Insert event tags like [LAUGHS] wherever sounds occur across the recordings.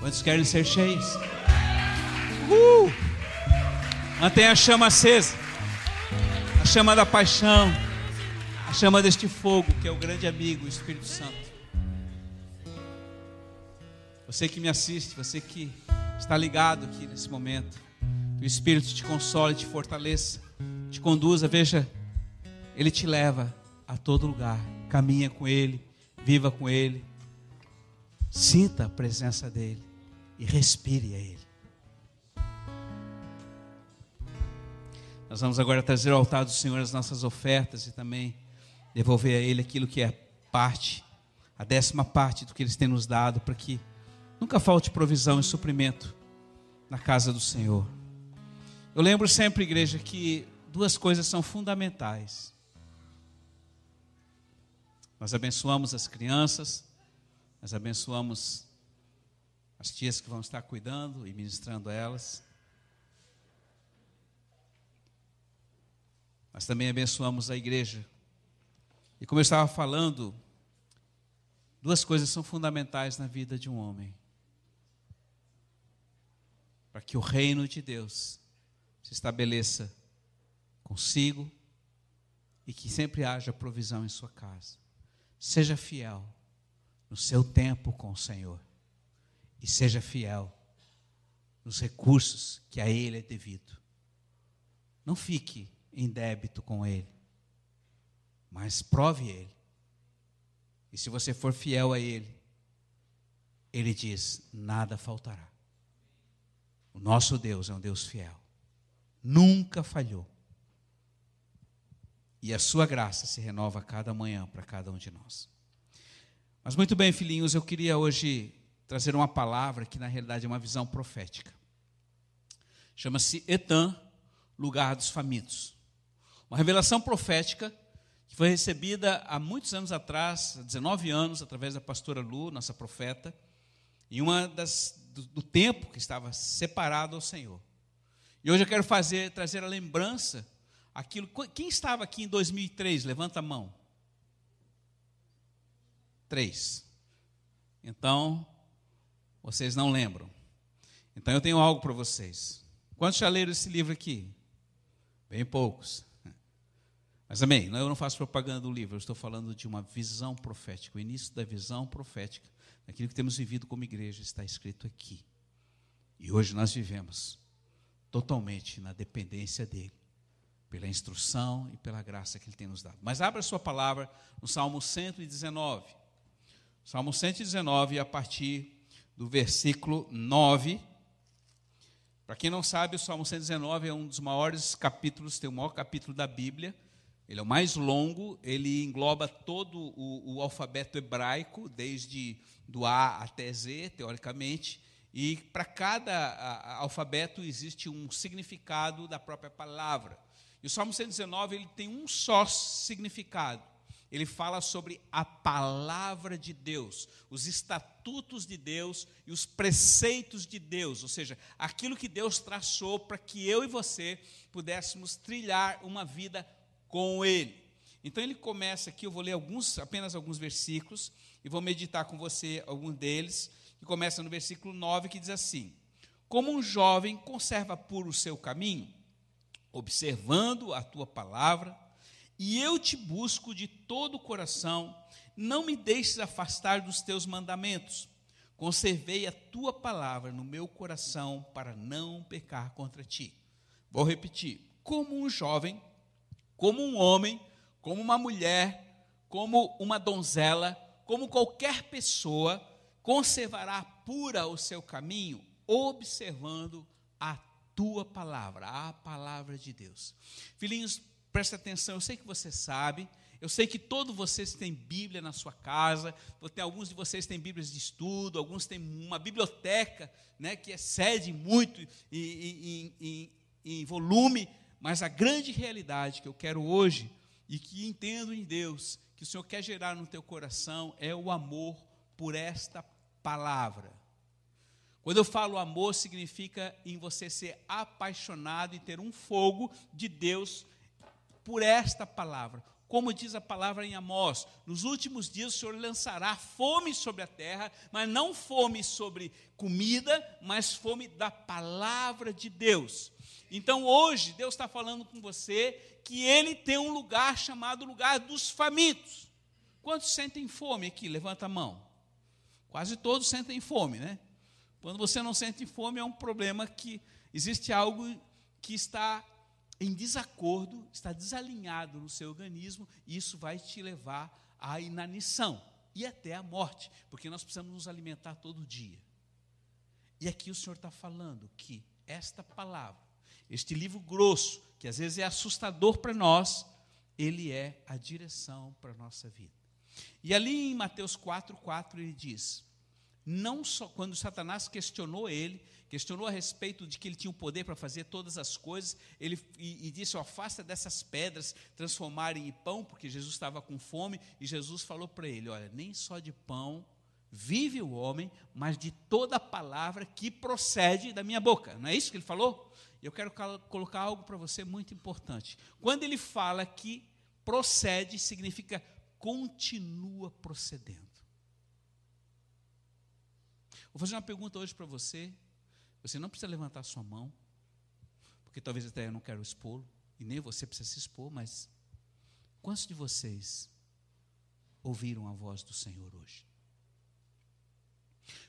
Quantos querem ser cheios? Uh! Mantenha a chama acesa. A chama da paixão. A chama deste fogo, que é o grande amigo, o Espírito Santo. Você que me assiste, você que está ligado aqui nesse momento. Que o Espírito te console, te fortaleça, te conduza. Veja, Ele te leva a todo lugar. Caminha com Ele, viva com Ele. Sinta a presença dEle e respire a Ele. Nós vamos agora trazer ao altar do Senhor as nossas ofertas e também devolver a Ele aquilo que é parte, a décima parte do que Ele tem nos dado, para que nunca falte provisão e suprimento na casa do Senhor. Eu lembro sempre, igreja, que duas coisas são fundamentais. Nós abençoamos as crianças, nós abençoamos as tias que vão estar cuidando e ministrando a elas. Mas também abençoamos a igreja. E como eu estava falando, duas coisas são fundamentais na vida de um homem: para que o reino de Deus se estabeleça consigo e que sempre haja provisão em sua casa. Seja fiel no seu tempo com o Senhor e seja fiel nos recursos que a Ele é devido. Não fique em débito com Ele, mas prove Ele. E se você for fiel a Ele, Ele diz: nada faltará. O nosso Deus é um Deus fiel, nunca falhou. E a sua graça se renova cada manhã para cada um de nós. Mas muito bem, filhinhos, eu queria hoje trazer uma palavra que na realidade é uma visão profética. Chama-se Etan, lugar dos famintos. Uma revelação profética que foi recebida há muitos anos atrás, há 19 anos, através da pastora Lu, nossa profeta, em uma das do, do tempo que estava separado ao Senhor. E hoje eu quero fazer trazer a lembrança aquilo. Quem estava aqui em 2003? Levanta a mão. Três. Então, vocês não lembram. Então eu tenho algo para vocês. Quantos já leram esse livro aqui? Bem poucos. [LAUGHS] Mas amém, eu não faço propaganda do livro, eu estou falando de uma visão profética, o início da visão profética, daquilo que temos vivido como igreja, está escrito aqui. E hoje nós vivemos totalmente na dependência dele, pela instrução e pela graça que ele tem nos dado. Mas abra sua palavra no Salmo 119. Salmo 119, a partir do versículo 9. Para quem não sabe, o Salmo 119 é um dos maiores capítulos, tem o maior capítulo da Bíblia. Ele é o mais longo, ele engloba todo o, o alfabeto hebraico, desde do A até Z, teoricamente, e para cada a, alfabeto existe um significado da própria palavra. E o Salmo 119 ele tem um só significado. Ele fala sobre a palavra de Deus, os estatutos de Deus e os preceitos de Deus, ou seja, aquilo que Deus traçou para que eu e você pudéssemos trilhar uma vida com ele. Então ele começa aqui, eu vou ler alguns, apenas alguns versículos e vou meditar com você algum deles, que começa no versículo 9 que diz assim: Como um jovem conserva puro o seu caminho, observando a tua palavra, e eu te busco de todo o coração, não me deixes afastar dos teus mandamentos. Conservei a tua palavra no meu coração para não pecar contra ti. Vou repetir: como um jovem como um homem, como uma mulher, como uma donzela, como qualquer pessoa, conservará pura o seu caminho, observando a tua palavra, a palavra de Deus. Filhinhos, presta atenção, eu sei que você sabe, eu sei que todos vocês têm Bíblia na sua casa, tem, alguns de vocês têm Bíblias de estudo, alguns têm uma biblioteca né, que excede muito em, em, em, em volume mas a grande realidade que eu quero hoje e que entendo em Deus, que o Senhor quer gerar no teu coração é o amor por esta palavra. Quando eu falo amor, significa em você ser apaixonado e ter um fogo de Deus por esta palavra. Como diz a palavra em Amós, nos últimos dias o Senhor lançará fome sobre a terra, mas não fome sobre comida, mas fome da palavra de Deus. Então hoje Deus está falando com você que Ele tem um lugar chamado lugar dos famintos. Quantos sentem fome aqui? Levanta a mão. Quase todos sentem fome, né? Quando você não sente fome, é um problema que existe algo que está em desacordo, está desalinhado no seu organismo, e isso vai te levar à inanição e até à morte, porque nós precisamos nos alimentar todo dia. E aqui o Senhor está falando que esta palavra, este livro grosso, que às vezes é assustador para nós, ele é a direção para a nossa vida. E ali em Mateus 4, 4 ele diz: não só quando Satanás questionou ele, questionou a respeito de que ele tinha o poder para fazer todas as coisas, ele e, e disse: afasta dessas pedras, transformarem em pão, porque Jesus estava com fome, e Jesus falou para ele: olha, nem só de pão vive o homem, mas de toda palavra que procede da minha boca. Não é isso que ele falou? Eu quero colocar algo para você muito importante. Quando ele fala que procede, significa continua procedendo. Vou fazer uma pergunta hoje para você. Você não precisa levantar sua mão, porque talvez até eu não quero expô-lo, e nem você precisa se expor, mas quantos de vocês ouviram a voz do Senhor hoje?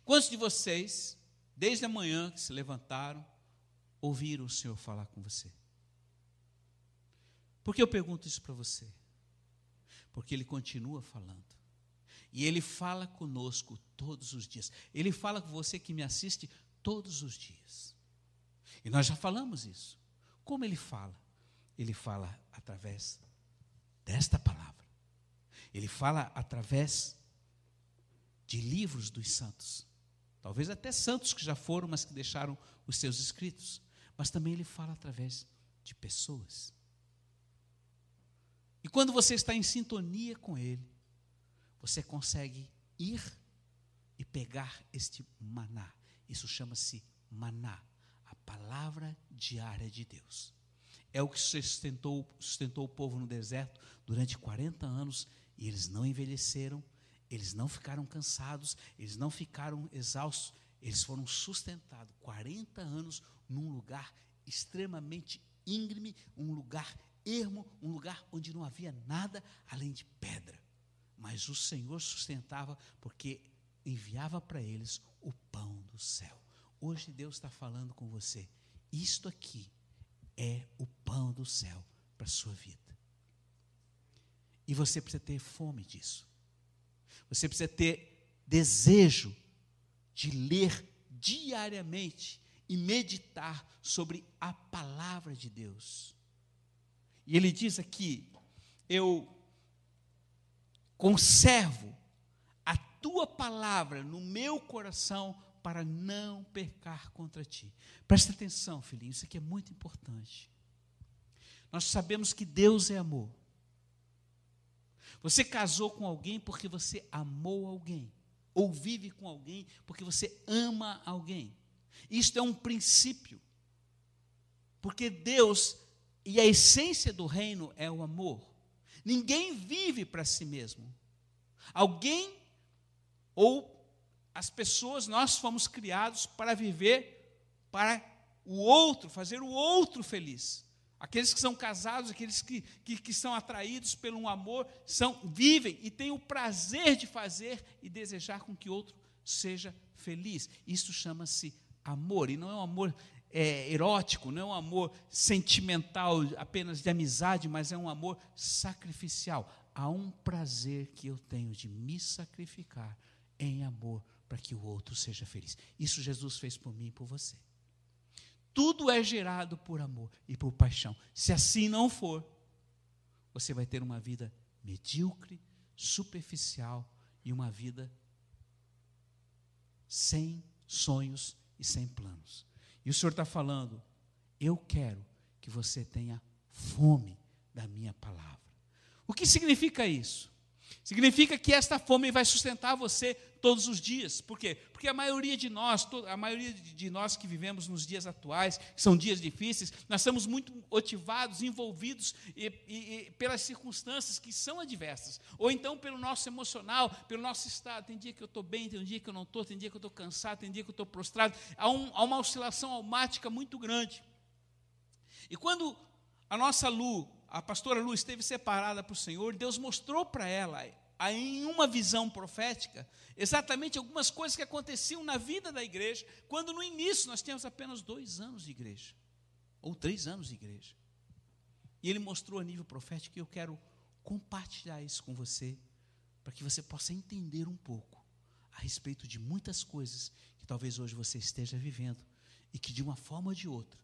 Quantos de vocês, desde a manhã que se levantaram, ouviram o Senhor falar com você? Por que eu pergunto isso para você? Porque Ele continua falando. E Ele fala conosco todos os dias. Ele fala com você que me assiste todos os dias. E nós já falamos isso. Como Ele fala? Ele fala através desta palavra. Ele fala através de livros dos santos. Talvez até santos que já foram, mas que deixaram os seus escritos. Mas também ele fala através de pessoas. E quando você está em sintonia com ele, você consegue ir e pegar este maná. Isso chama-se maná, a palavra diária de Deus. É o que sustentou, sustentou o povo no deserto durante 40 anos e eles não envelheceram, eles não ficaram cansados, eles não ficaram exaustos, eles foram sustentados 40 anos num lugar extremamente íngreme, um lugar ermo, um lugar onde não havia nada além de pedra. Mas o Senhor sustentava porque enviava para eles o pão do céu. Hoje Deus está falando com você. Isto aqui é o pão do céu para a sua vida. E você precisa ter fome disso. Você precisa ter desejo de ler diariamente e meditar sobre a palavra de Deus. E ele diz aqui: Eu conservo tua palavra no meu coração para não pecar contra ti. Presta atenção, filhinho, isso aqui é muito importante. Nós sabemos que Deus é amor. Você casou com alguém porque você amou alguém, ou vive com alguém porque você ama alguém. Isto é um princípio. Porque Deus e a essência do reino é o amor. Ninguém vive para si mesmo. Alguém ou as pessoas, nós fomos criados para viver para o outro, fazer o outro feliz. Aqueles que são casados, aqueles que, que, que são atraídos pelo amor, são, vivem e têm o prazer de fazer e desejar com que outro seja feliz. Isso chama-se amor, e não é um amor é, erótico, não é um amor sentimental, apenas de amizade, mas é um amor sacrificial. Há um prazer que eu tenho de me sacrificar em amor para que o outro seja feliz. Isso Jesus fez por mim e por você. Tudo é gerado por amor e por paixão. Se assim não for, você vai ter uma vida medíocre, superficial e uma vida sem sonhos e sem planos. E o Senhor está falando: eu quero que você tenha fome da minha palavra. O que significa isso? Significa que esta fome vai sustentar você todos os dias. Por quê? Porque a maioria de nós, a maioria de nós que vivemos nos dias atuais, que são dias difíceis, nós estamos muito motivados, envolvidos e, e, e pelas circunstâncias que são adversas. Ou então pelo nosso emocional, pelo nosso estado. Tem dia que eu estou bem, tem dia que eu não estou, tem dia que eu estou cansado, tem dia que eu estou prostrado. Há, um, há uma oscilação almática muito grande. E quando a nossa Lu, a pastora Lu, esteve separada para o Senhor, Deus mostrou para ela, em uma visão profética, exatamente algumas coisas que aconteciam na vida da igreja, quando no início nós tínhamos apenas dois anos de igreja, ou três anos de igreja. E ele mostrou a nível profético e eu quero compartilhar isso com você, para que você possa entender um pouco a respeito de muitas coisas que talvez hoje você esteja vivendo e que de uma forma ou de outra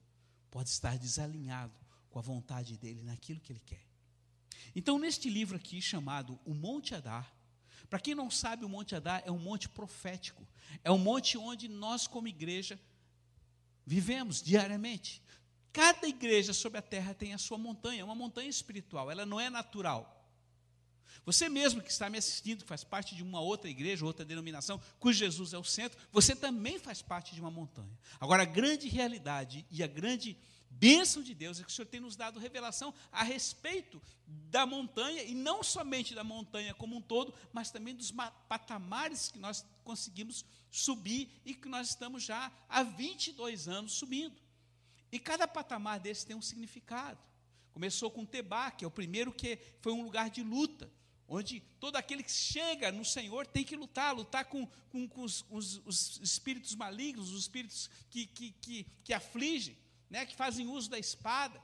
pode estar desalinhado com a vontade dele naquilo que ele quer. Então, neste livro aqui chamado O Monte Adar, para quem não sabe, o Monte Adar é um monte profético, é um monte onde nós, como igreja, vivemos diariamente. Cada igreja sobre a terra tem a sua montanha, é uma montanha espiritual, ela não é natural. Você mesmo que está me assistindo, que faz parte de uma outra igreja, outra denominação, cujo Jesus é o centro, você também faz parte de uma montanha. Agora, a grande realidade e a grande bênção de Deus é que o Senhor tem nos dado revelação a respeito da montanha, e não somente da montanha como um todo, mas também dos patamares que nós conseguimos subir e que nós estamos já há 22 anos subindo. E cada patamar desse tem um significado. Começou com Tebá, que é o primeiro que foi um lugar de luta, onde todo aquele que chega no Senhor tem que lutar, lutar com, com, com os, os, os, espíritos malignos, os espíritos que, que, que, que afligem, né, que fazem uso da espada,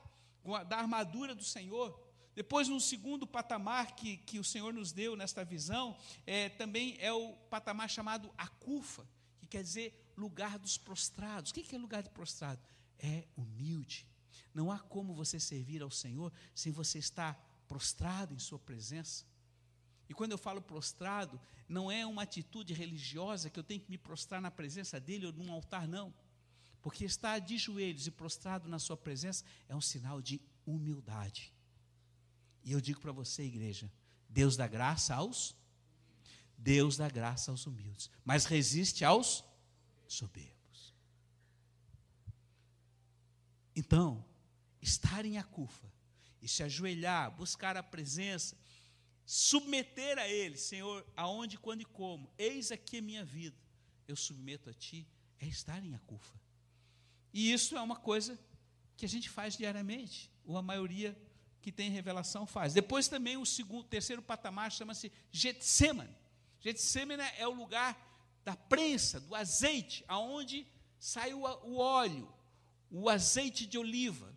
da armadura do Senhor. Depois, um segundo patamar que, que o Senhor nos deu nesta visão, é, também é o patamar chamado Acufa, que quer dizer lugar dos prostrados. O que é lugar de prostrado? É humilde. Não há como você servir ao Senhor sem você estar prostrado em Sua presença. E quando eu falo prostrado, não é uma atitude religiosa que eu tenho que me prostrar na presença dele ou num altar, não. Porque estar de joelhos e prostrado na sua presença é um sinal de humildade. E eu digo para você, igreja, Deus dá graça aos Deus dá graça aos humildes, mas resiste aos soberbos. Então, estar em Acufa e se ajoelhar, buscar a presença, submeter a Ele, Senhor, aonde, quando e como, eis aqui a minha vida, eu submeto a Ti, é estar em Acufa. E isso é uma coisa que a gente faz diariamente, ou a maioria que tem revelação faz. Depois também o segundo, terceiro patamar chama-se Getsemane. Getsemane é o lugar da prensa, do azeite, aonde sai o, o óleo, o azeite de oliva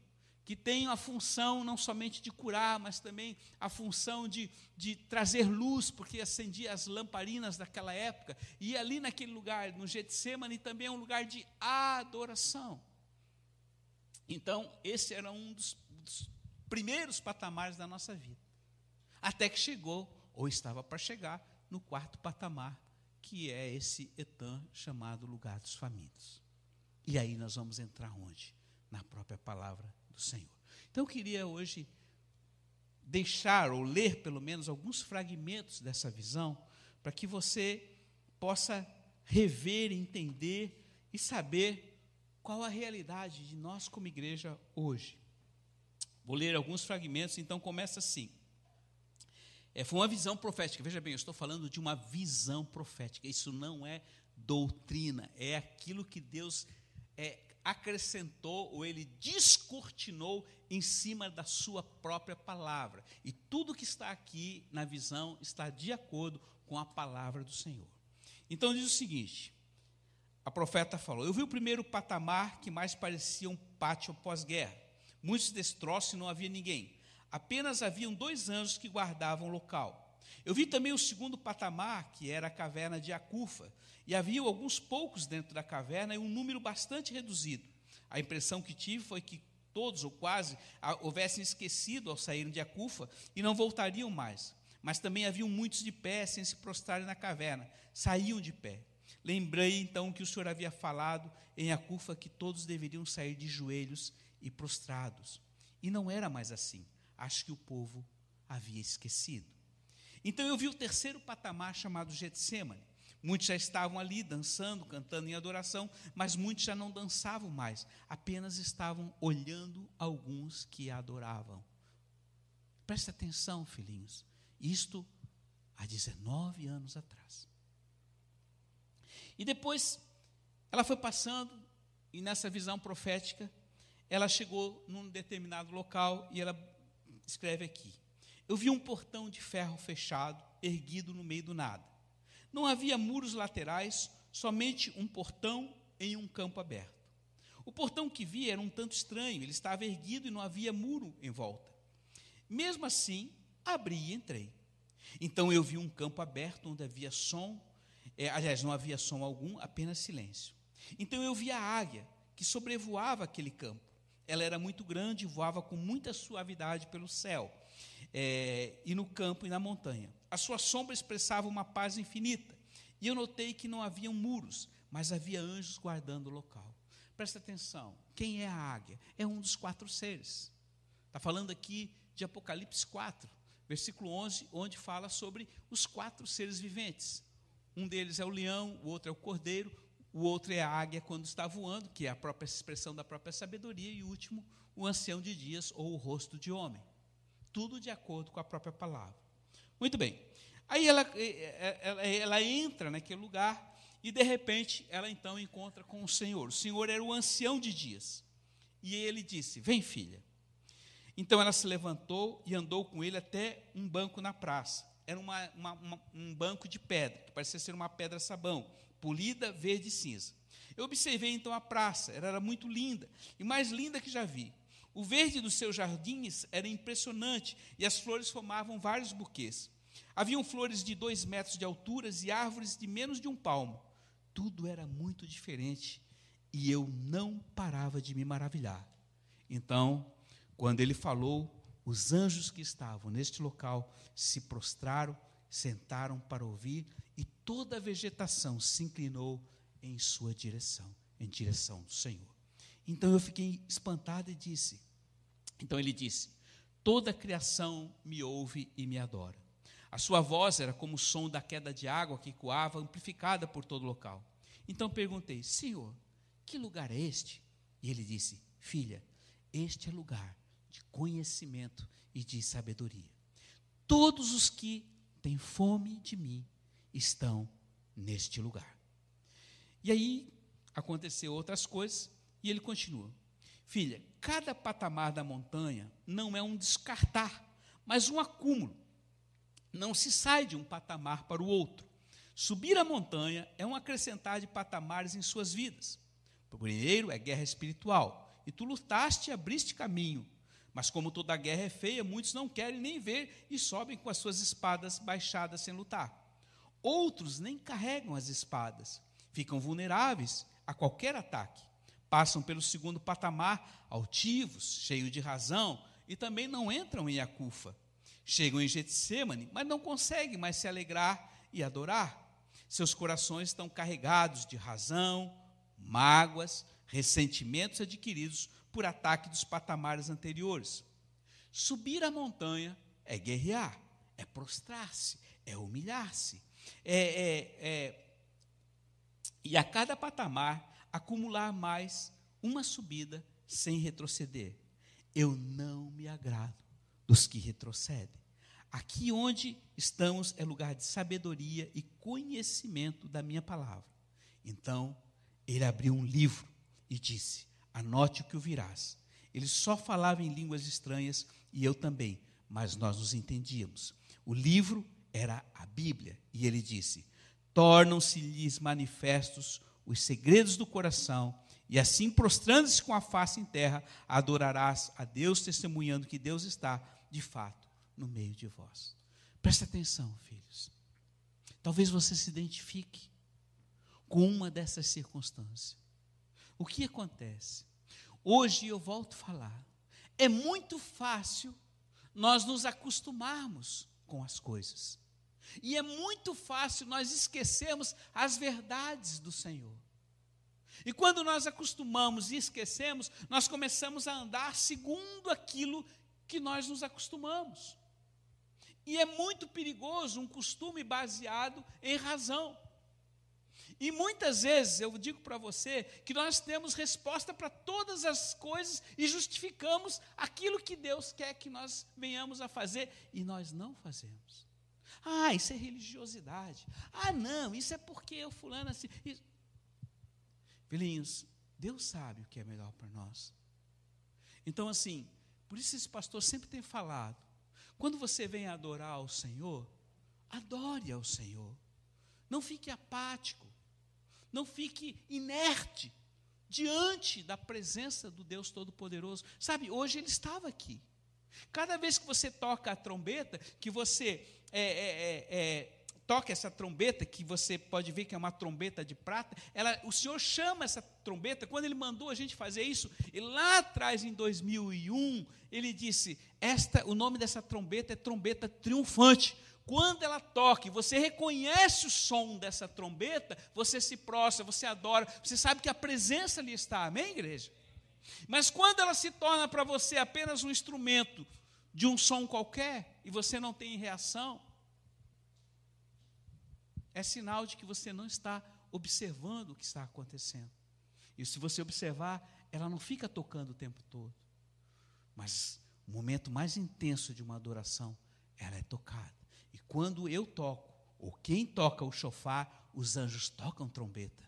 que tem a função não somente de curar, mas também a função de, de trazer luz, porque acendia as lamparinas daquela época. E ali naquele lugar, no Getsemane, também é um lugar de adoração. Então, esse era um dos, dos primeiros patamares da nossa vida. Até que chegou, ou estava para chegar, no quarto patamar, que é esse etã chamado lugar dos famintos. E aí nós vamos entrar onde? Na própria palavra do Senhor. Então eu queria hoje deixar ou ler pelo menos alguns fragmentos dessa visão, para que você possa rever, entender e saber qual a realidade de nós como igreja hoje. Vou ler alguns fragmentos, então começa assim. É, foi uma visão profética. Veja bem, eu estou falando de uma visão profética. Isso não é doutrina, é aquilo que Deus é, acrescentou ou ele descortinou em cima da sua própria palavra. E tudo que está aqui na visão está de acordo com a palavra do Senhor. Então diz o seguinte: a profeta falou: Eu vi o primeiro patamar que mais parecia um pátio pós-guerra. Muitos destroços e não havia ninguém. Apenas haviam dois anjos que guardavam o local. Eu vi também o segundo patamar, que era a caverna de Acufa, e havia alguns poucos dentro da caverna e um número bastante reduzido. A impressão que tive foi que todos, ou quase, houvessem esquecido ao saírem de Acufa e não voltariam mais. Mas também haviam muitos de pé sem se prostrarem na caverna, saíam de pé. Lembrei então que o Senhor havia falado em Acufa que todos deveriam sair de joelhos e prostrados. E não era mais assim. Acho que o povo havia esquecido. Então eu vi o terceiro patamar chamado Getsemane. Muitos já estavam ali dançando, cantando em adoração, mas muitos já não dançavam mais, apenas estavam olhando alguns que adoravam. Preste atenção, filhinhos. Isto há 19 anos atrás. E depois ela foi passando, e nessa visão profética, ela chegou num determinado local e ela escreve aqui: Eu vi um portão de ferro fechado, erguido no meio do nada. Não havia muros laterais, somente um portão em um campo aberto. O portão que vi era um tanto estranho, ele estava erguido e não havia muro em volta. Mesmo assim, abri e entrei. Então eu vi um campo aberto onde havia som, é, aliás, não havia som algum, apenas silêncio. Então eu vi a águia que sobrevoava aquele campo. Ela era muito grande e voava com muita suavidade pelo céu, é, e no campo e na montanha. A sua sombra expressava uma paz infinita. E eu notei que não haviam muros, mas havia anjos guardando o local. Presta atenção: quem é a águia? É um dos quatro seres. Está falando aqui de Apocalipse 4, versículo 11, onde fala sobre os quatro seres viventes. Um deles é o leão, o outro é o cordeiro, o outro é a águia quando está voando, que é a própria expressão da própria sabedoria, e o último, o ancião de dias ou o rosto de homem. Tudo de acordo com a própria palavra. Muito bem. Aí ela, ela, ela entra naquele lugar e, de repente, ela então encontra com o Senhor. O Senhor era o ancião de dias. E ele disse: Vem, filha. Então ela se levantou e andou com ele até um banco na praça. Era uma, uma, uma, um banco de pedra, que parecia ser uma pedra sabão, polida, verde e cinza. Eu observei então a praça, ela era muito linda, e mais linda que já vi. O verde dos seus jardins era impressionante, e as flores formavam vários buquês. Haviam flores de dois metros de altura e árvores de menos de um palmo. Tudo era muito diferente, e eu não parava de me maravilhar. Então quando ele falou, os anjos que estavam neste local se prostraram, sentaram para ouvir, e toda a vegetação se inclinou em sua direção, em direção do Senhor. Então eu fiquei espantado e disse: Então ele disse: Toda a criação me ouve e me adora. A sua voz era como o som da queda de água que coava, amplificada por todo o local. Então perguntei: Senhor, que lugar é este? E ele disse: Filha, este é lugar de conhecimento e de sabedoria. Todos os que têm fome de mim estão neste lugar. E aí aconteceu outras coisas e ele continua. Filha, cada patamar da montanha não é um descartar, mas um acúmulo. Não se sai de um patamar para o outro. Subir a montanha é um acrescentar de patamares em suas vidas. O primeiro é guerra espiritual, e tu lutaste e abriste caminho mas como toda guerra é feia, muitos não querem nem ver e sobem com as suas espadas baixadas sem lutar. Outros nem carregam as espadas, ficam vulneráveis a qualquer ataque. Passam pelo segundo patamar, altivos, cheios de razão, e também não entram em Acufa. Chegam em Getsemane, mas não conseguem mais se alegrar e adorar. Seus corações estão carregados de razão, mágoas, ressentimentos adquiridos por ataque dos patamares anteriores. Subir a montanha é guerrear, é prostrar-se, é humilhar-se, é, é, é, e a cada patamar acumular mais uma subida sem retroceder. Eu não me agrado dos que retrocedem. Aqui onde estamos é lugar de sabedoria e conhecimento da minha palavra. Então, ele abriu um livro e disse: Anote o que ouvirás. Ele só falava em línguas estranhas e eu também, mas nós nos entendíamos. O livro era a Bíblia e ele disse: Tornam-se-lhes manifestos os segredos do coração, e assim, prostrando-se com a face em terra, adorarás a Deus, testemunhando que Deus está, de fato, no meio de vós. Presta atenção, filhos. Talvez você se identifique com uma dessas circunstâncias. O que acontece? Hoje eu volto a falar. É muito fácil nós nos acostumarmos com as coisas. E é muito fácil nós esquecermos as verdades do Senhor. E quando nós acostumamos e esquecemos, nós começamos a andar segundo aquilo que nós nos acostumamos. E é muito perigoso um costume baseado em razão. E muitas vezes eu digo para você que nós temos resposta para todas as coisas e justificamos aquilo que Deus quer que nós venhamos a fazer e nós não fazemos. Ah, isso é religiosidade. Ah, não, isso é porque eu fulano assim. Isso. Filhinhos, Deus sabe o que é melhor para nós. Então, assim, por isso esse pastor sempre tem falado: quando você vem adorar ao Senhor, adore ao Senhor. Não fique apático. Não fique inerte diante da presença do Deus Todo-Poderoso. Sabe, hoje ele estava aqui. Cada vez que você toca a trombeta, que você é, é, é, é, toca essa trombeta, que você pode ver que é uma trombeta de prata, ela, o Senhor chama essa trombeta, quando Ele mandou a gente fazer isso, e lá atrás, em 2001, Ele disse: esta, o nome dessa trombeta é trombeta triunfante, quando ela toca e você reconhece o som dessa trombeta, você se prostra, você adora, você sabe que a presença ali está, amém, igreja? Mas quando ela se torna para você apenas um instrumento de um som qualquer e você não tem reação, é sinal de que você não está observando o que está acontecendo. E se você observar, ela não fica tocando o tempo todo. Mas o momento mais intenso de uma adoração, ela é tocada. Quando eu toco, ou quem toca o chofar, os anjos tocam trombeta.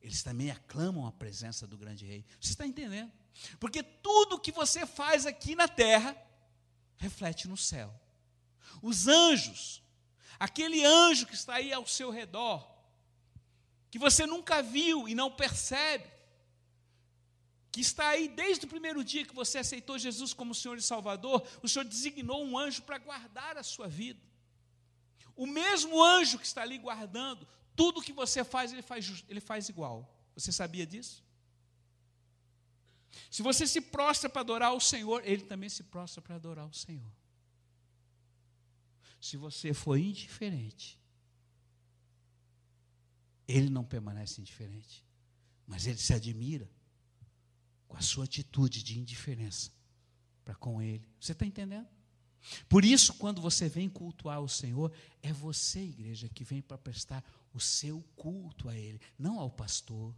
Eles também aclamam a presença do grande rei. Você está entendendo? Porque tudo que você faz aqui na terra reflete no céu. Os anjos, aquele anjo que está aí ao seu redor, que você nunca viu e não percebe, que está aí desde o primeiro dia que você aceitou Jesus como Senhor e Salvador, o Senhor designou um anjo para guardar a sua vida. O mesmo anjo que está ali guardando, tudo que você faz, ele faz, ele faz igual. Você sabia disso? Se você se prostra para adorar o Senhor, ele também se prostra para adorar o Senhor. Se você for indiferente, ele não permanece indiferente, mas ele se admira com a sua atitude de indiferença para com ele. Você está entendendo? Por isso, quando você vem cultuar o Senhor, é você, igreja, que vem para prestar o seu culto a Ele, não ao pastor,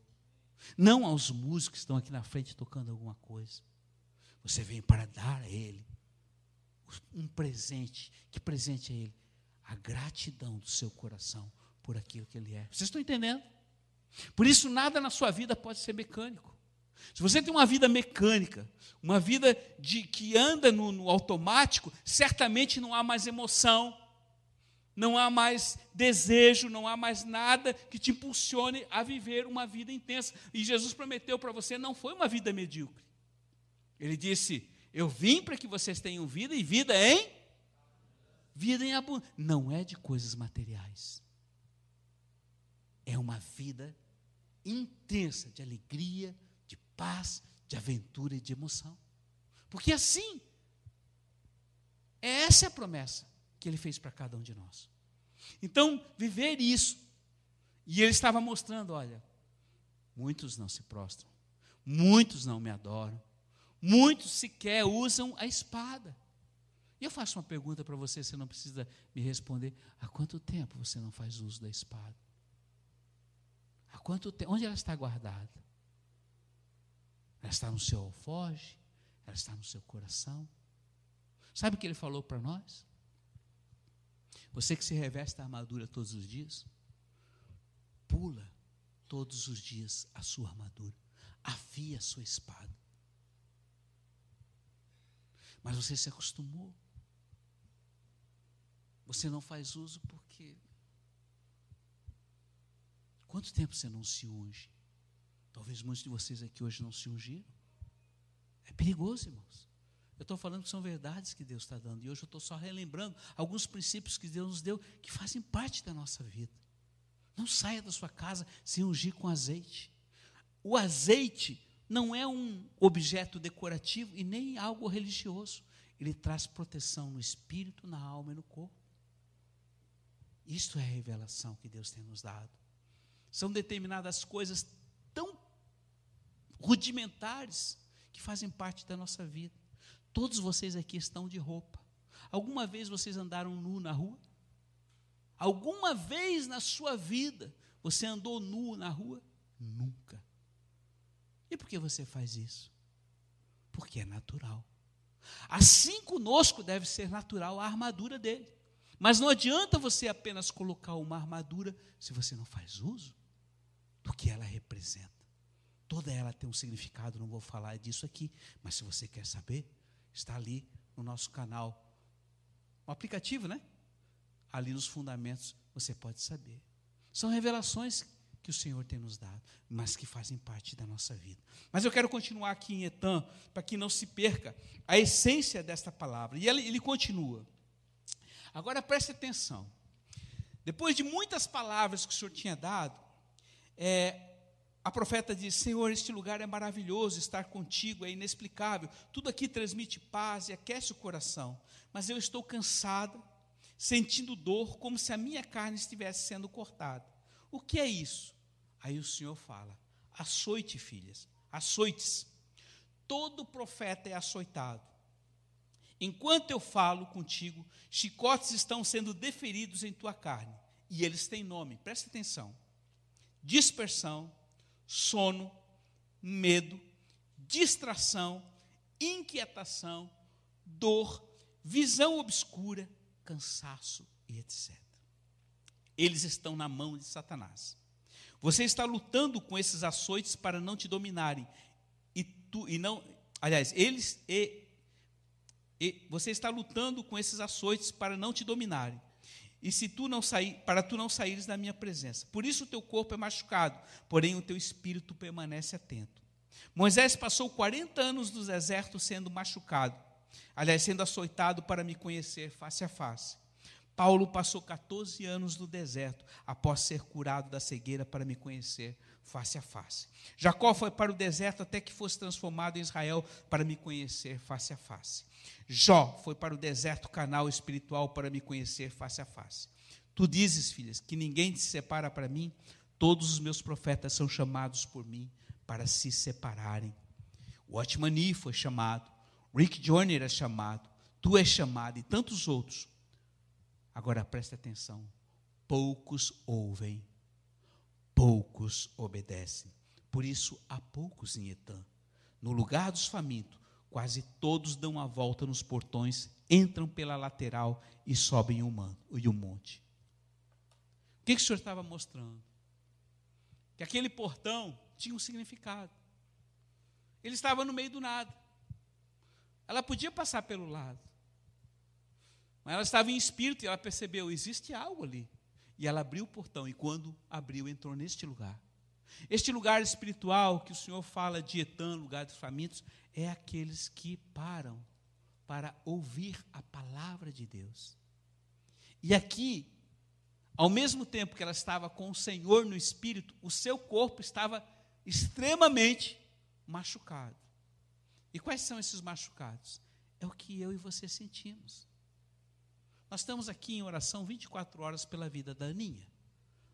não aos músicos que estão aqui na frente tocando alguma coisa. Você vem para dar a Ele um presente. Que presente é Ele? A gratidão do seu coração por aquilo que Ele é. Vocês estão entendendo? Por isso, nada na sua vida pode ser mecânico. Se você tem uma vida mecânica, uma vida de que anda no, no automático, certamente não há mais emoção, não há mais desejo, não há mais nada que te impulsione a viver uma vida intensa. E Jesus prometeu para você, não foi uma vida medíocre. Ele disse: Eu vim para que vocês tenham vida e vida em vida em abundância. Não é de coisas materiais. É uma vida intensa de alegria, paz, de aventura e de emoção. Porque assim, essa é a promessa que ele fez para cada um de nós. Então, viver isso. E ele estava mostrando: olha, muitos não se prostram, muitos não me adoram, muitos sequer usam a espada. E eu faço uma pergunta para você, você não precisa me responder: há quanto tempo você não faz uso da espada? Há quanto tempo? Onde ela está guardada? Ela está no seu alfoge, ela está no seu coração. Sabe o que ele falou para nós? Você que se reveste a armadura todos os dias, pula todos os dias a sua armadura, afia a sua espada. Mas você se acostumou. Você não faz uso porque. Quanto tempo você não se unge? Talvez muitos de vocês aqui hoje não se ungiram. É perigoso, irmãos. Eu estou falando que são verdades que Deus está dando. E hoje eu estou só relembrando alguns princípios que Deus nos deu que fazem parte da nossa vida. Não saia da sua casa sem ungir com azeite. O azeite não é um objeto decorativo e nem algo religioso. Ele traz proteção no espírito, na alma e no corpo. Isto é a revelação que Deus tem nos dado. São determinadas coisas rudimentares que fazem parte da nossa vida. Todos vocês aqui estão de roupa. Alguma vez vocês andaram nu na rua? Alguma vez na sua vida você andou nu na rua? Nunca. E por que você faz isso? Porque é natural. Assim conosco deve ser natural a armadura dele. Mas não adianta você apenas colocar uma armadura se você não faz uso do que ela representa. Toda ela tem um significado, não vou falar disso aqui, mas se você quer saber, está ali no nosso canal. O aplicativo, né? Ali nos fundamentos você pode saber. São revelações que o Senhor tem nos dado, mas que fazem parte da nossa vida. Mas eu quero continuar aqui em Etan, para que não se perca a essência desta palavra. E ele, ele continua. Agora preste atenção. Depois de muitas palavras que o Senhor tinha dado, é, a profeta diz: Senhor, este lugar é maravilhoso, estar contigo é inexplicável, tudo aqui transmite paz e aquece o coração, mas eu estou cansada, sentindo dor, como se a minha carne estivesse sendo cortada. O que é isso? Aí o Senhor fala: açoite, filhas, açoites. Todo profeta é açoitado. Enquanto eu falo contigo, chicotes estão sendo deferidos em tua carne, e eles têm nome, preste atenção: dispersão, sono, medo, distração, inquietação, dor, visão obscura, cansaço e etc. Eles estão na mão de Satanás. Você está lutando com esses açoites para não te dominarem. E tu e não, aliás, eles e, e você está lutando com esses açoites para não te dominarem e se tu não sair, para tu não saíres da minha presença. Por isso o teu corpo é machucado, porém o teu espírito permanece atento. Moisés passou 40 anos no deserto sendo machucado, aliás, sendo açoitado para me conhecer face a face. Paulo passou 14 anos no deserto após ser curado da cegueira para me conhecer face a face. Jacó foi para o deserto até que fosse transformado em Israel para me conhecer face a face. Jó foi para o deserto canal espiritual para me conhecer face a face. Tu dizes, filhas, que ninguém te separa para mim, todos os meus profetas são chamados por mim para se separarem. Watchman Nee foi chamado, Rick Joyner é chamado, tu és chamado e tantos outros. Agora preste atenção: poucos ouvem, poucos obedecem. Por isso há poucos em Etã. No lugar dos famintos, Quase todos dão a volta nos portões, entram pela lateral e sobem o, monte. O que, que o senhor estava mostrando? Que aquele portão tinha um significado. Ele estava no meio do nada. Ela podia passar pelo lado. Mas ela estava em espírito e ela percebeu: existe algo ali. E ela abriu o portão, e quando abriu, entrou neste lugar. Este lugar espiritual que o Senhor fala de Etan, lugar dos famintos, é aqueles que param para ouvir a palavra de Deus. E aqui, ao mesmo tempo que ela estava com o Senhor no espírito, o seu corpo estava extremamente machucado. E quais são esses machucados? É o que eu e você sentimos. Nós estamos aqui em oração 24 horas pela vida da Aninha.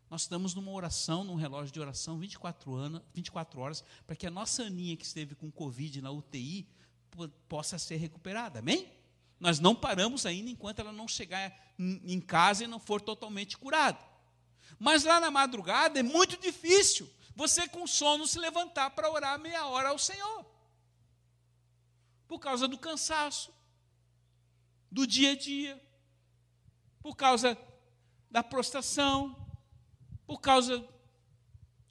Nós estamos numa oração, num relógio de oração 24, anos, 24 horas, para que a nossa Aninha que esteve com Covid na UTI possa ser recuperada. Amém? Nós não paramos ainda enquanto ela não chegar em casa e não for totalmente curada. Mas lá na madrugada é muito difícil você com sono se levantar para orar meia hora ao Senhor. Por causa do cansaço, do dia a dia, por causa da prostração, por causa.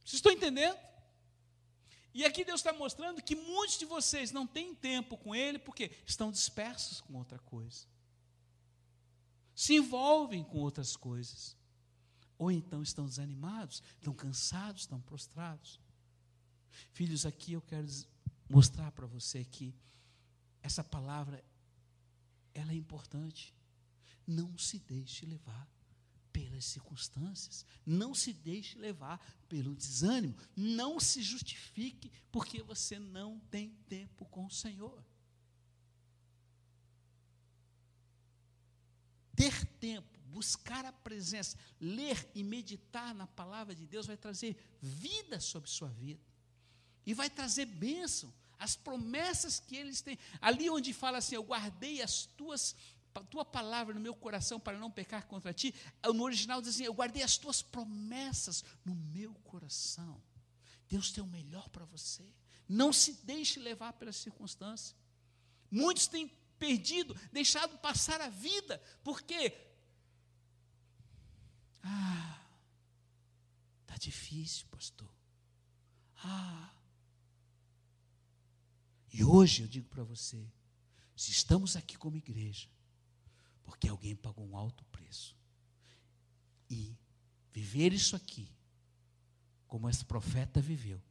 Vocês estão entendendo? E aqui Deus está mostrando que muitos de vocês não têm tempo com Ele porque estão dispersos com outra coisa. Se envolvem com outras coisas. Ou então estão desanimados, estão cansados, estão prostrados. Filhos, aqui eu quero mostrar para você que essa palavra ela é importante. Não se deixe levar pelas circunstâncias. Não se deixe levar pelo desânimo. Não se justifique porque você não tem tempo com o Senhor. Ter tempo, buscar a presença, ler e meditar na palavra de Deus vai trazer vida sobre sua vida. E vai trazer bênção, as promessas que eles têm. Ali onde fala assim, eu guardei as tuas tua palavra no meu coração para não pecar contra ti. No original diz assim: Eu guardei as tuas promessas no meu coração. Deus tem o melhor para você. Não se deixe levar pelas circunstâncias. Muitos têm perdido, deixado passar a vida, porque ah, tá difícil, pastor. Ah. E hoje eu digo para você, se estamos aqui como igreja, porque alguém pagou um alto preço. E viver isso aqui, como esse profeta viveu,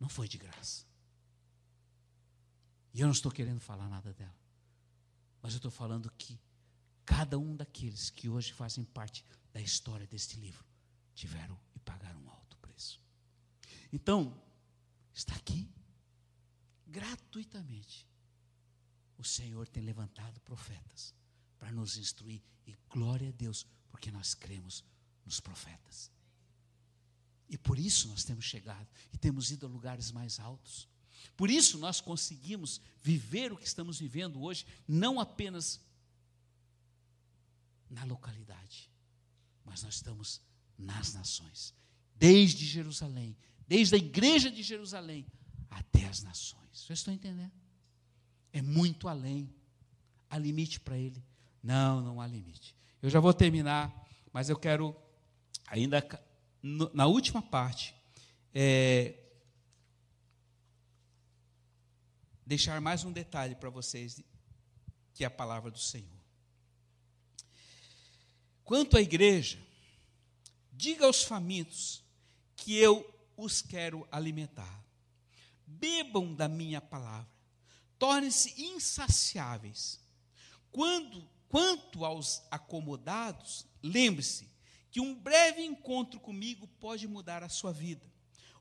não foi de graça. E eu não estou querendo falar nada dela. Mas eu estou falando que cada um daqueles que hoje fazem parte da história deste livro tiveram e pagaram um alto preço. Então, está aqui, gratuitamente. O Senhor tem levantado profetas para nos instruir, e glória a Deus, porque nós cremos nos profetas. E por isso nós temos chegado e temos ido a lugares mais altos. Por isso nós conseguimos viver o que estamos vivendo hoje, não apenas na localidade, mas nós estamos nas nações, desde Jerusalém, desde a igreja de Jerusalém até as nações. Vocês estão entendendo? É muito além. Há limite para ele? Não, não há limite. Eu já vou terminar, mas eu quero ainda na última parte, é, deixar mais um detalhe para vocês, que é a palavra do Senhor. Quanto à igreja, diga aos famintos que eu os quero alimentar. Bebam da minha palavra, tornem-se insaciáveis. Quando, quanto aos acomodados, lembre-se que um breve encontro comigo pode mudar a sua vida.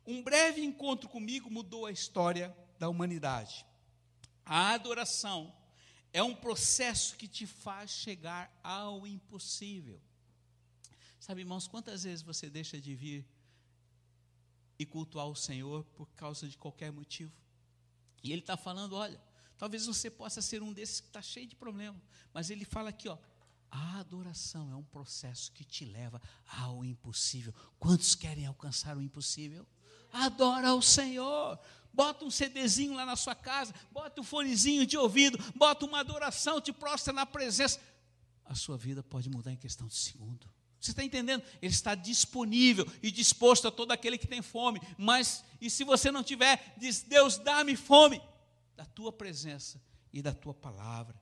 Um breve encontro comigo mudou a história da humanidade. A adoração é um processo que te faz chegar ao impossível. Sabe, irmãos, quantas vezes você deixa de vir e cultuar o Senhor por causa de qualquer motivo? E Ele está falando: olha, talvez você possa ser um desses que está cheio de problema, mas Ele fala aqui, ó, a adoração é um processo que te leva ao impossível. Quantos querem alcançar o impossível? Adora o Senhor. Bota um CDzinho lá na sua casa, bota um fonezinho de ouvido, bota uma adoração, te prostra na presença. A sua vida pode mudar em questão de segundo. Você está entendendo? Ele está disponível e disposto a todo aquele que tem fome. Mas, e se você não tiver, diz: Deus, dá-me fome da tua presença e da tua palavra.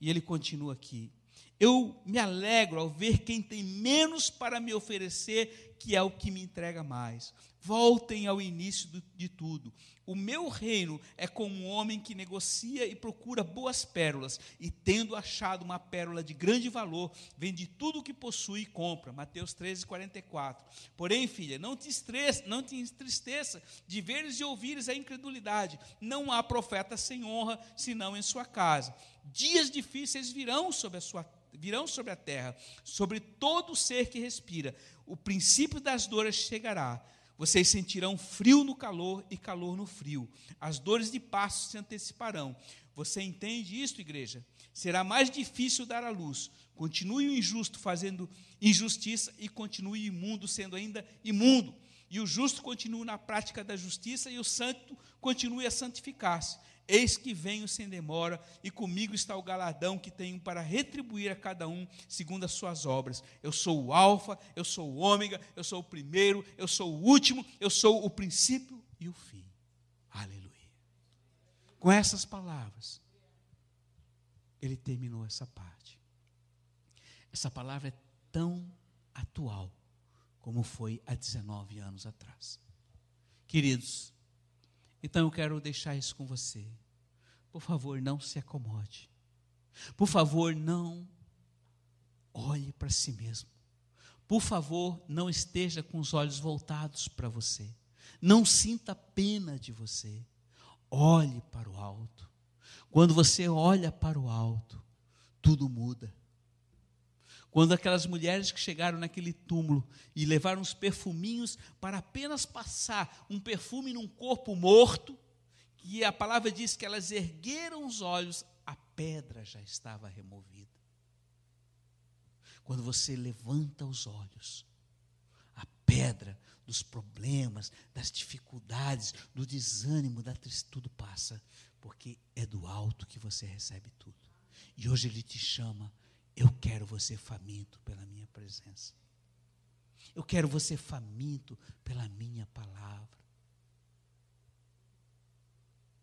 E ele continua aqui. Eu me alegro ao ver quem tem menos para me oferecer, que é o que me entrega mais. Voltem ao início de tudo. O meu reino é como um homem que negocia e procura boas pérolas, e tendo achado uma pérola de grande valor, vende tudo o que possui e compra. Mateus 13, 44. Porém, filha, não te, estresse, não te entristeça de veres e ouvires a incredulidade. Não há profeta sem honra, senão em sua casa. Dias difíceis virão sobre a sua virão sobre a terra, sobre todo ser que respira. O princípio das dores chegará. Vocês sentirão frio no calor e calor no frio. As dores de passo se anteciparão. Você entende isso, igreja? Será mais difícil dar a luz. Continue o injusto fazendo injustiça e continue imundo sendo ainda imundo. E o justo continue na prática da justiça e o santo continue a santificar-se. Eis que venho sem demora, e comigo está o galardão que tenho para retribuir a cada um segundo as suas obras. Eu sou o Alfa, eu sou o Ômega, eu sou o primeiro, eu sou o último, eu sou o princípio e o fim. Aleluia. Com essas palavras, ele terminou essa parte. Essa palavra é tão atual como foi há 19 anos atrás. Queridos, então eu quero deixar isso com você. Por favor, não se acomode. Por favor, não olhe para si mesmo. Por favor, não esteja com os olhos voltados para você. Não sinta pena de você. Olhe para o alto. Quando você olha para o alto, tudo muda. Quando aquelas mulheres que chegaram naquele túmulo e levaram os perfuminhos para apenas passar um perfume num corpo morto, e a palavra diz que elas ergueram os olhos, a pedra já estava removida. Quando você levanta os olhos, a pedra dos problemas, das dificuldades, do desânimo, da tristeza, tudo passa, porque é do alto que você recebe tudo. E hoje Ele te chama, eu quero você faminto pela minha presença. Eu quero você faminto pela minha palavra.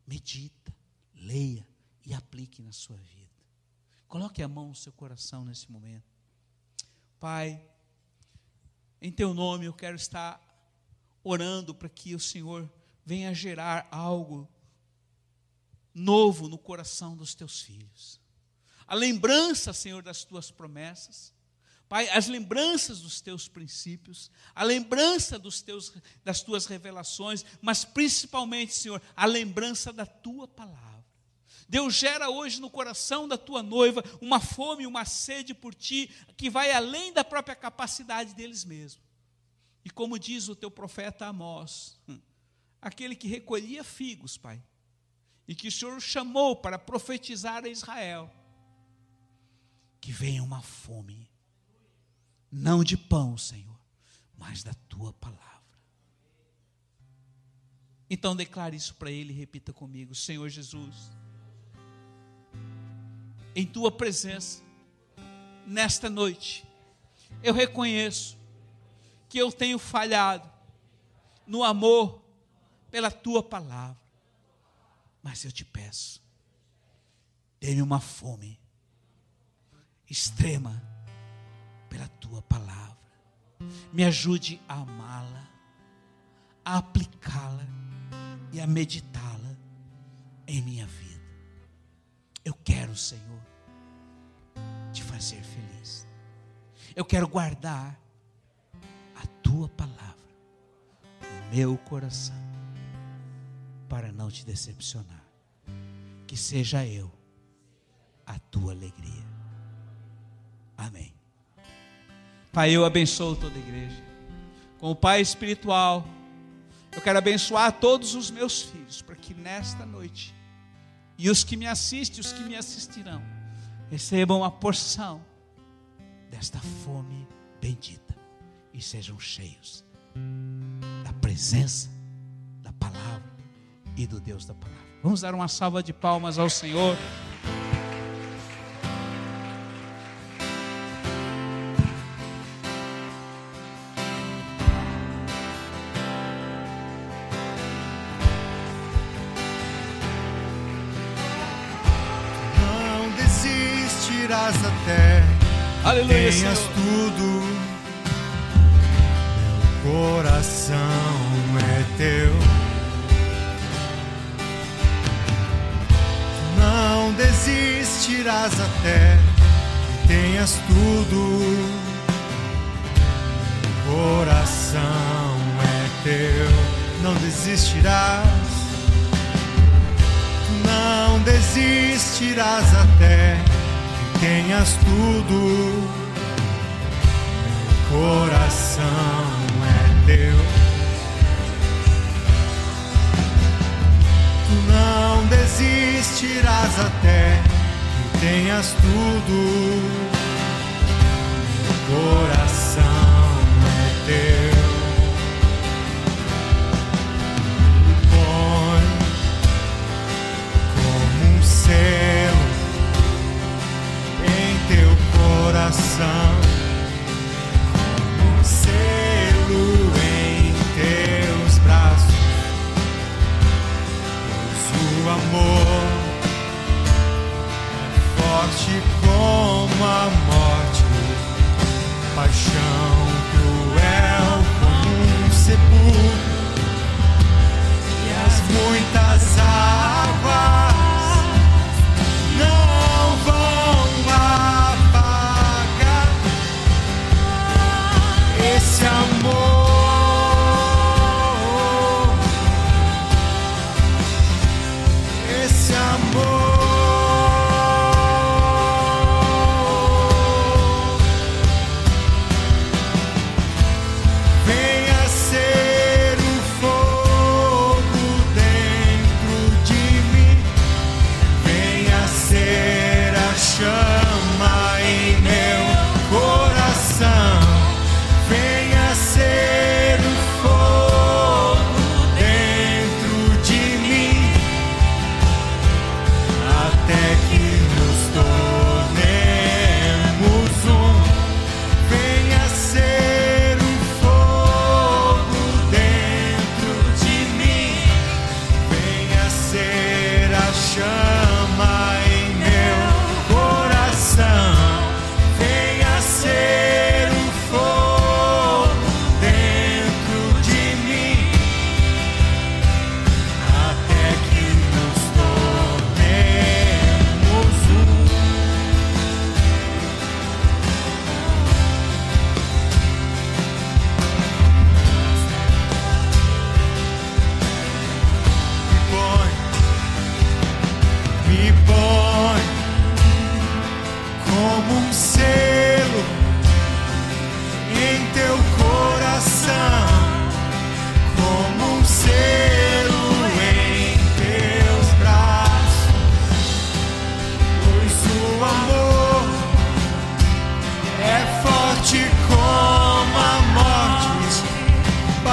Medita, leia e aplique na sua vida. Coloque a mão no seu coração nesse momento. Pai, em teu nome eu quero estar orando para que o Senhor venha gerar algo novo no coração dos teus filhos. A lembrança, Senhor, das tuas promessas. Pai, as lembranças dos teus princípios, a lembrança dos teus, das tuas revelações, mas principalmente, Senhor, a lembrança da tua palavra. Deus gera hoje no coração da tua noiva uma fome, uma sede por ti, que vai além da própria capacidade deles mesmos. E como diz o teu profeta Amós, hum, aquele que recolhia figos, Pai, e que o Senhor chamou para profetizar a Israel, que venha uma fome, não de pão, Senhor, mas da tua palavra. Então declare isso para ele e repita comigo: Senhor Jesus, em tua presença, nesta noite, eu reconheço que eu tenho falhado no amor pela tua palavra. Mas eu te peço, dê-me uma fome extrema pela tua palavra. Me ajude a amá-la, a aplicá-la e a meditá-la em minha vida. Eu quero, Senhor, te fazer feliz. Eu quero guardar tua palavra no meu coração, para não te decepcionar. Que seja eu a tua alegria. Amém. Pai, eu abençoo toda a igreja. Como Pai espiritual, eu quero abençoar todos os meus filhos, para que nesta noite, e os que me assistem, os que me assistirão, recebam a porção desta fome bendita e sejam cheios da presença, da palavra e do Deus da palavra. Vamos dar uma salva de palmas ao Senhor. Aleluia, tenhas Senhor. tudo coração é teu. Não desistirás até que tenhas tudo. Coração é teu. Não desistirás. Não desistirás até que tenhas tudo que tenhas tudo.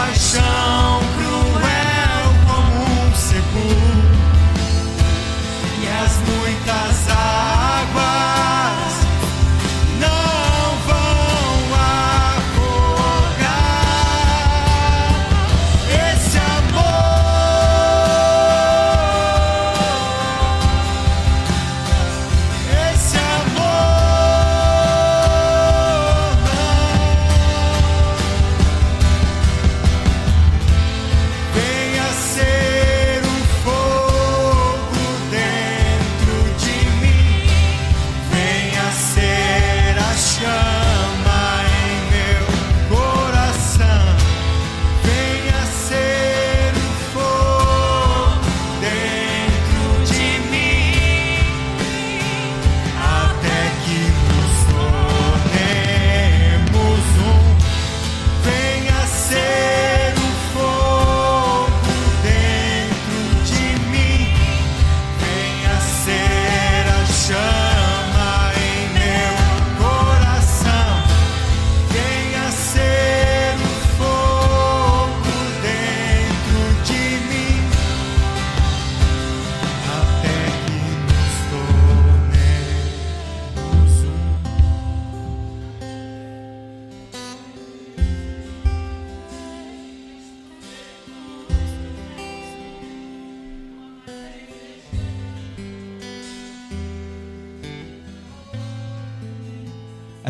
our song.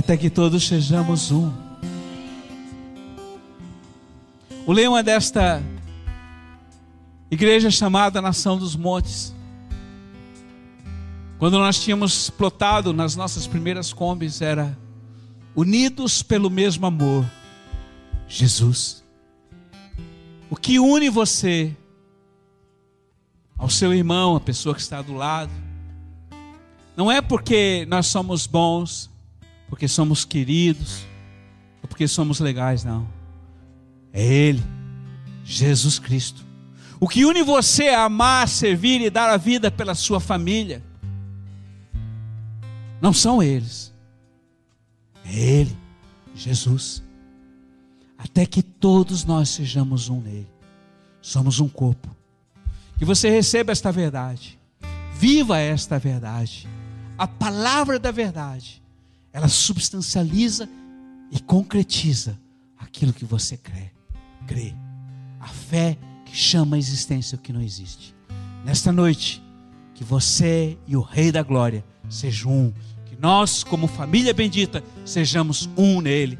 Até que todos sejamos um. O lema desta igreja chamada Nação dos Montes, quando nós tínhamos plotado nas nossas primeiras combis, era unidos pelo mesmo amor, Jesus. O que une você ao seu irmão, a pessoa que está do lado, não é porque nós somos bons, porque somos queridos, ou porque somos legais, não. É Ele, Jesus Cristo. O que une você a amar, servir e dar a vida pela sua família, não são eles, é Ele, Jesus. Até que todos nós sejamos um nele, somos um corpo. Que você receba esta verdade, viva esta verdade, a palavra da verdade ela substancializa e concretiza aquilo que você crê. crê. A fé que chama a existência o que não existe. Nesta noite, que você e o Rei da Glória sejam um. Que nós, como família bendita, sejamos um nele,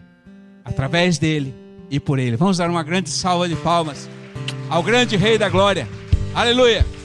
através dele e por ele. Vamos dar uma grande salva de palmas ao grande Rei da Glória. Aleluia!